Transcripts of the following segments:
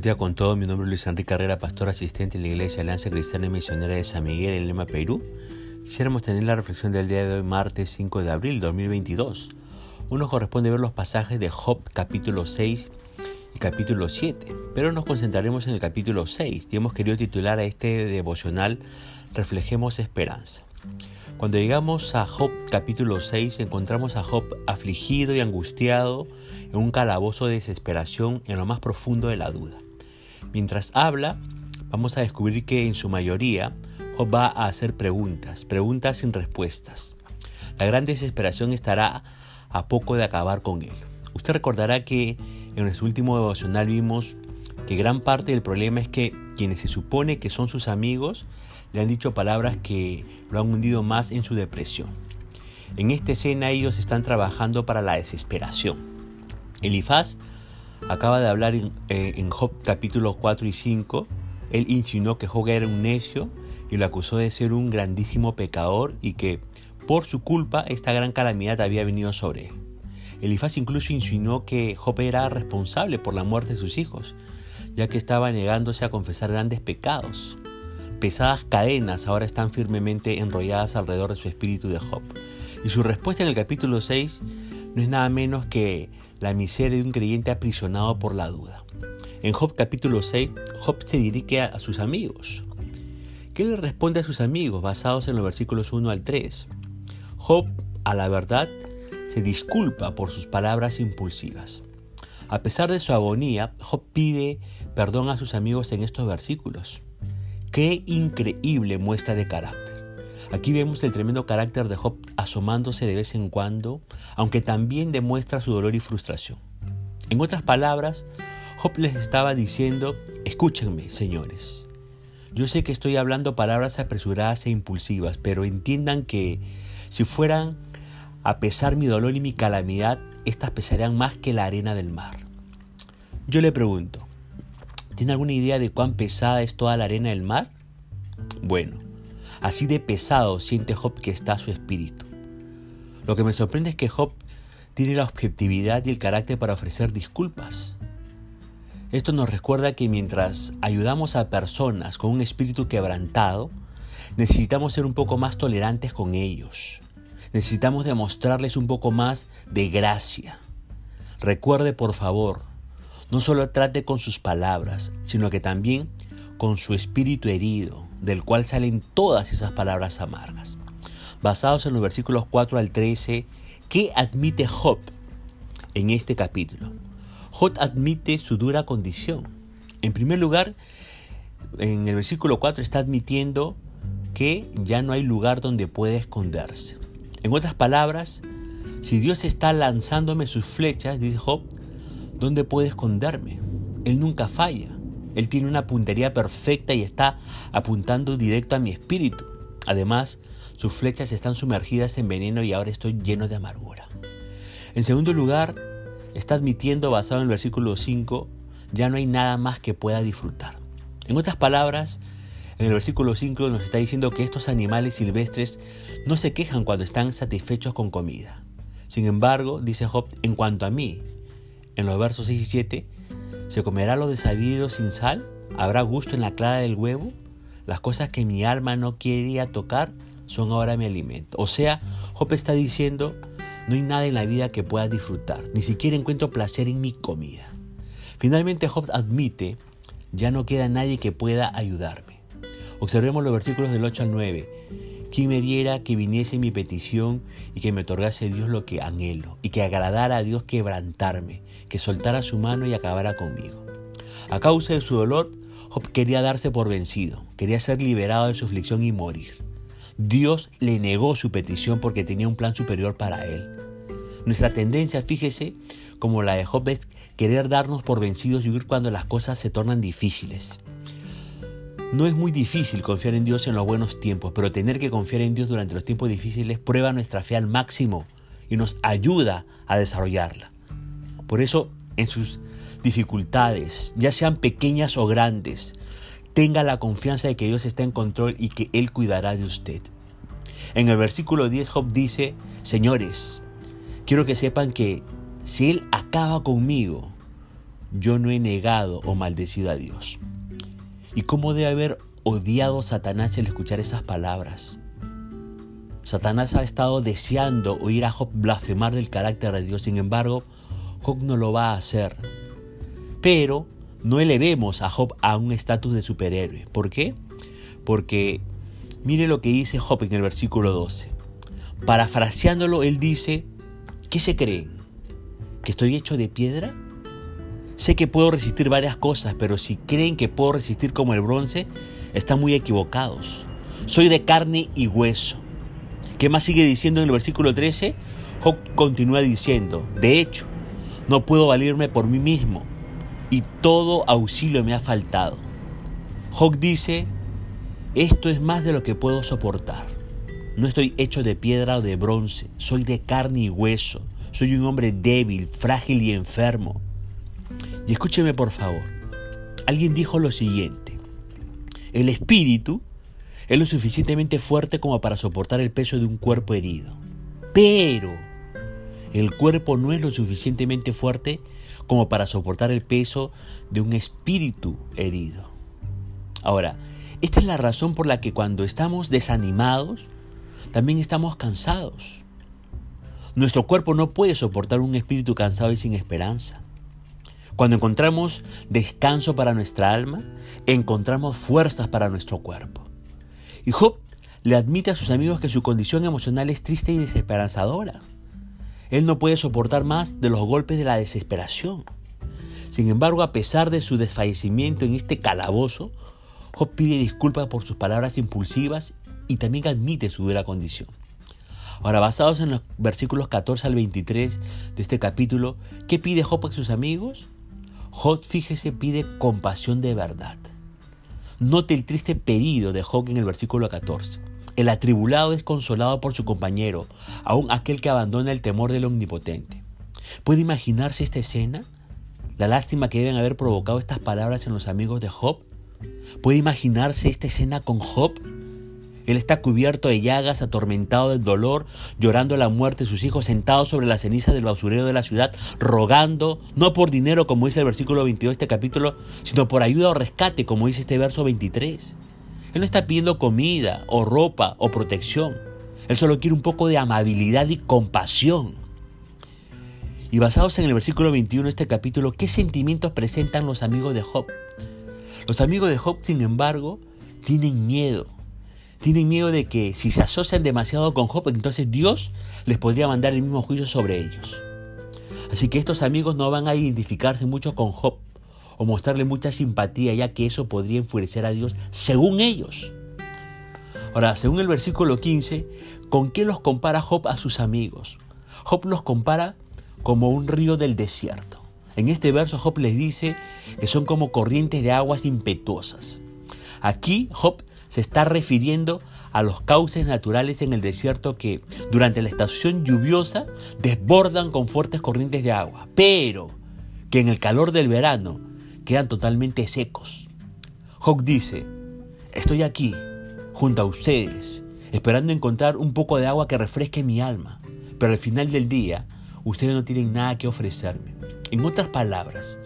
Buen día con todo, mi nombre es Luis Enrique Carrera, pastor asistente en la Iglesia Alianza Cristiana y Misionera de San Miguel en Lima, Perú. Quisiéramos tener la reflexión del día de hoy, martes 5 de abril 2022. Uno corresponde ver los pasajes de Job capítulo 6 y capítulo 7, pero nos concentraremos en el capítulo 6 y hemos querido titular a este devocional Reflejemos Esperanza. Cuando llegamos a Job capítulo 6 encontramos a Job afligido y angustiado en un calabozo de desesperación en lo más profundo de la duda. Mientras habla, vamos a descubrir que en su mayoría Job va a hacer preguntas, preguntas sin respuestas. La gran desesperación estará a poco de acabar con él. Usted recordará que en nuestro último devocional vimos que gran parte del problema es que quienes se supone que son sus amigos le han dicho palabras que lo han hundido más en su depresión. En esta escena ellos están trabajando para la desesperación. Elifaz acaba de hablar eh, en, Job capítulo 4 y 5. Él insinuó que Job era un necio y lo acusó de ser un grandísimo pecador y que por su culpa esta gran calamidad había venido sobre él. Elifaz incluso insinuó que Job era responsable por la muerte de sus hijos, ya que estaba negándose a confesar grandes pecados. Pesadas cadenas ahora están firmemente enrolladas alrededor de su espíritu de Job. Y su respuesta en el capítulo 6 no es nada menos que la miseria de un creyente aprisionado por la duda. En Job capítulo 6, Job se dirige a sus amigos. ¿Qué le responde a sus amigos basados en los versículos 1 al 3? Job, a la verdad, se disculpa por sus palabras impulsivas. A pesar de su agonía, Job pide perdón a sus amigos en estos versículos. Qué increíble muestra de carácter. Aquí vemos el tremendo carácter de Job asomándose de vez en cuando, aunque también demuestra su dolor y frustración. En otras palabras, Job les estaba diciendo, escúchenme, señores. Yo sé que estoy hablando palabras apresuradas e impulsivas, pero entiendan que si fueran a pesar mi dolor y mi calamidad, estas pesarían más que la arena del mar. Yo le pregunto, ¿tiene alguna idea de cuán pesada es toda la arena del mar? Bueno, Así de pesado siente Job que está su espíritu. Lo que me sorprende es que Job tiene la objetividad y el carácter para ofrecer disculpas. Esto nos recuerda que mientras ayudamos a personas con un espíritu quebrantado, necesitamos ser un poco más tolerantes con ellos. Necesitamos demostrarles un poco más de gracia. Recuerde, por favor, no solo trate con sus palabras, sino que también con su espíritu herido, del cual salen todas esas palabras amargas. Basados en los versículos 4 al 13, ¿qué admite Job en este capítulo? Job admite su dura condición. En primer lugar, en el versículo 4 está admitiendo que ya no hay lugar donde pueda esconderse. En otras palabras, si Dios está lanzándome sus flechas, dice Job, ¿dónde puede esconderme? Él nunca falla. Él tiene una puntería perfecta y está apuntando directo a mi espíritu. Además, sus flechas están sumergidas en veneno y ahora estoy lleno de amargura. En segundo lugar, está admitiendo, basado en el versículo 5, ya no hay nada más que pueda disfrutar. En otras palabras, en el versículo 5 nos está diciendo que estos animales silvestres no se quejan cuando están satisfechos con comida. Sin embargo, dice Job, en cuanto a mí, en los versos 6 y 7, ¿Se comerá lo desabido sin sal? ¿Habrá gusto en la clara del huevo? Las cosas que mi alma no quería tocar son ahora mi alimento. O sea, Job está diciendo, no hay nada en la vida que pueda disfrutar, ni siquiera encuentro placer en mi comida. Finalmente Job admite, ya no queda nadie que pueda ayudarme. Observemos los versículos del 8 al 9. Quien me diera que viniese mi petición y que me otorgase Dios lo que anhelo, y que agradara a Dios quebrantarme, que soltara su mano y acabara conmigo. A causa de su dolor, Job quería darse por vencido, quería ser liberado de su aflicción y morir. Dios le negó su petición porque tenía un plan superior para él. Nuestra tendencia, fíjese, como la de Job, es querer darnos por vencidos y huir cuando las cosas se tornan difíciles. No es muy difícil confiar en Dios en los buenos tiempos, pero tener que confiar en Dios durante los tiempos difíciles prueba nuestra fe al máximo y nos ayuda a desarrollarla. Por eso, en sus dificultades, ya sean pequeñas o grandes, tenga la confianza de que Dios está en control y que Él cuidará de usted. En el versículo 10 Job dice, Señores, quiero que sepan que si Él acaba conmigo, yo no he negado o maldecido a Dios. ¿Y cómo debe haber odiado Satanás al escuchar esas palabras? Satanás ha estado deseando oír a Job blasfemar del carácter de Dios, sin embargo, Job no lo va a hacer. Pero no elevemos a Job a un estatus de superhéroe. ¿Por qué? Porque mire lo que dice Job en el versículo 12. Parafraseándolo, él dice, ¿qué se creen? ¿Que estoy hecho de piedra? Sé que puedo resistir varias cosas, pero si creen que puedo resistir como el bronce, están muy equivocados. Soy de carne y hueso. ¿Qué más sigue diciendo en el versículo 13? Job continúa diciendo, de hecho, no puedo valirme por mí mismo y todo auxilio me ha faltado. Job dice, esto es más de lo que puedo soportar. No estoy hecho de piedra o de bronce, soy de carne y hueso. Soy un hombre débil, frágil y enfermo. Y escúcheme por favor. Alguien dijo lo siguiente. El espíritu es lo suficientemente fuerte como para soportar el peso de un cuerpo herido. Pero el cuerpo no es lo suficientemente fuerte como para soportar el peso de un espíritu herido. Ahora, esta es la razón por la que cuando estamos desanimados, también estamos cansados. Nuestro cuerpo no puede soportar un espíritu cansado y sin esperanza. Cuando encontramos descanso para nuestra alma, encontramos fuerzas para nuestro cuerpo. Y Job le admite a sus amigos que su condición emocional es triste y desesperanzadora. Él no puede soportar más de los golpes de la desesperación. Sin embargo, a pesar de su desfallecimiento en este calabozo, Job pide disculpas por sus palabras impulsivas y también admite su dura condición. Ahora, basados en los versículos 14 al 23 de este capítulo, ¿qué pide Job a sus amigos? Job, fíjese, pide compasión de verdad. Note el triste pedido de Job en el versículo 14. El atribulado es consolado por su compañero, aun aquel que abandona el temor del omnipotente. ¿Puede imaginarse esta escena? La lástima que deben haber provocado estas palabras en los amigos de Job. ¿Puede imaginarse esta escena con Job? Él está cubierto de llagas, atormentado del dolor, llorando la muerte de sus hijos, sentado sobre la ceniza del basurero de la ciudad, rogando, no por dinero como dice el versículo 22 de este capítulo, sino por ayuda o rescate como dice este verso 23. Él no está pidiendo comida o ropa o protección. Él solo quiere un poco de amabilidad y compasión. Y basados en el versículo 21 de este capítulo, ¿qué sentimientos presentan los amigos de Job? Los amigos de Job, sin embargo, tienen miedo tienen miedo de que si se asocian demasiado con Job, entonces Dios les podría mandar el mismo juicio sobre ellos. Así que estos amigos no van a identificarse mucho con Job o mostrarle mucha simpatía, ya que eso podría enfurecer a Dios según ellos. Ahora, según el versículo 15, ¿con qué los compara Job a sus amigos? Job los compara como un río del desierto. En este verso Job les dice que son como corrientes de aguas impetuosas. Aquí Job se está refiriendo a los cauces naturales en el desierto que durante la estación lluviosa desbordan con fuertes corrientes de agua, pero que en el calor del verano quedan totalmente secos. Hawk dice, estoy aquí, junto a ustedes, esperando encontrar un poco de agua que refresque mi alma, pero al final del día ustedes no tienen nada que ofrecerme. En otras palabras,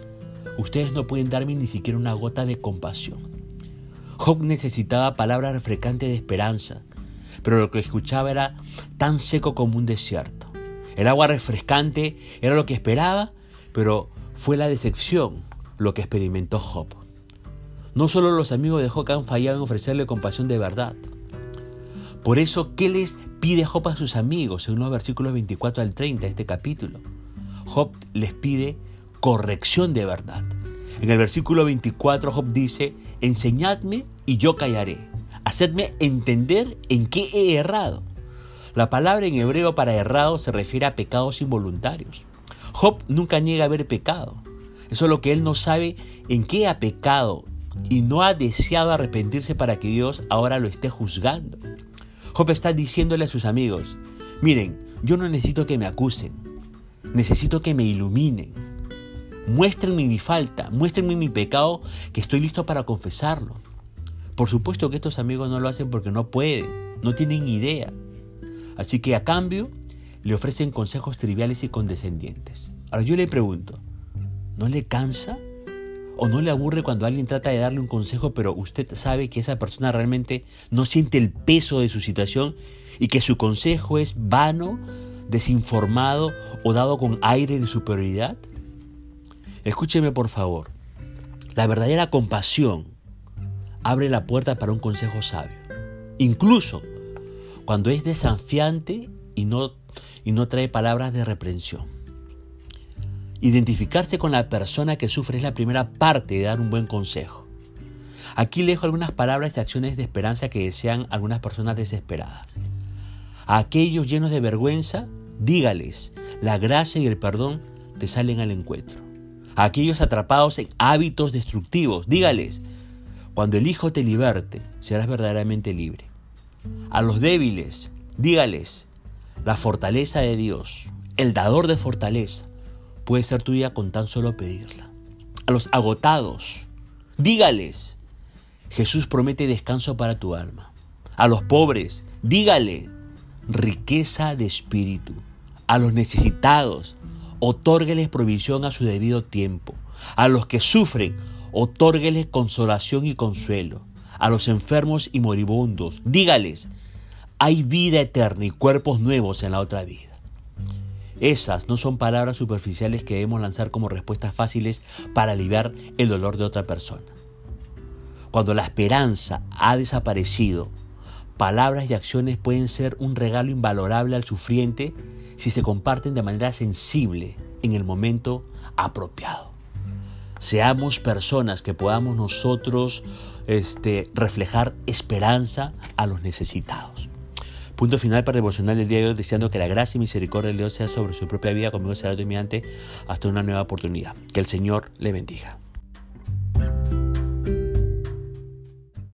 ustedes no pueden darme ni siquiera una gota de compasión. Job necesitaba palabras refrescantes de esperanza, pero lo que escuchaba era tan seco como un desierto. El agua refrescante era lo que esperaba, pero fue la decepción lo que experimentó Job. No solo los amigos de Job han fallado en ofrecerle compasión de verdad. Por eso, ¿qué les pide Job a sus amigos? Según los versículos 24 al 30 de este capítulo. Job les pide corrección de verdad. En el versículo 24 Job dice, enseñadme y yo callaré. Hacedme entender en qué he errado. La palabra en hebreo para errado se refiere a pecados involuntarios. Job nunca niega haber pecado. Eso es lo que él no sabe en qué ha pecado y no ha deseado arrepentirse para que Dios ahora lo esté juzgando. Job está diciéndole a sus amigos, miren, yo no necesito que me acusen, necesito que me iluminen. Muéstrenme mi falta, muéstrenme mi pecado, que estoy listo para confesarlo. Por supuesto que estos amigos no lo hacen porque no pueden, no tienen idea. Así que a cambio le ofrecen consejos triviales y condescendientes. Ahora yo le pregunto, ¿No le cansa? ¿O no le aburre cuando alguien trata de darle un consejo, pero usted sabe que esa persona realmente no siente el peso de su situación y que su consejo es vano, desinformado o dado con aire de superioridad? Escúcheme por favor. La verdadera compasión abre la puerta para un consejo sabio. Incluso cuando es desafiante y no, y no trae palabras de reprensión. Identificarse con la persona que sufre es la primera parte de dar un buen consejo. Aquí le dejo algunas palabras y acciones de esperanza que desean algunas personas desesperadas. A aquellos llenos de vergüenza, dígales, la gracia y el perdón te salen al encuentro. A aquellos atrapados en hábitos destructivos, dígales, cuando el Hijo te liberte, serás verdaderamente libre. A los débiles, dígales, la fortaleza de Dios, el dador de fortaleza, puede ser tuya con tan solo pedirla. A los agotados, dígales, Jesús promete descanso para tu alma. A los pobres, dígale, riqueza de espíritu. A los necesitados, otórgueles provisión a su debido tiempo. A los que sufren, otórgueles consolación y consuelo. A los enfermos y moribundos, dígales, hay vida eterna y cuerpos nuevos en la otra vida. Esas no son palabras superficiales que debemos lanzar como respuestas fáciles para aliviar el dolor de otra persona. Cuando la esperanza ha desaparecido, palabras y acciones pueden ser un regalo invalorable al sufriente si se comparten de manera sensible en el momento apropiado. Seamos personas que podamos nosotros este, reflejar esperanza a los necesitados. Punto final para devocionar el día de hoy, deseando que la gracia y misericordia de Dios sea sobre su propia vida, conmigo será dominante hasta una nueva oportunidad. Que el Señor le bendiga.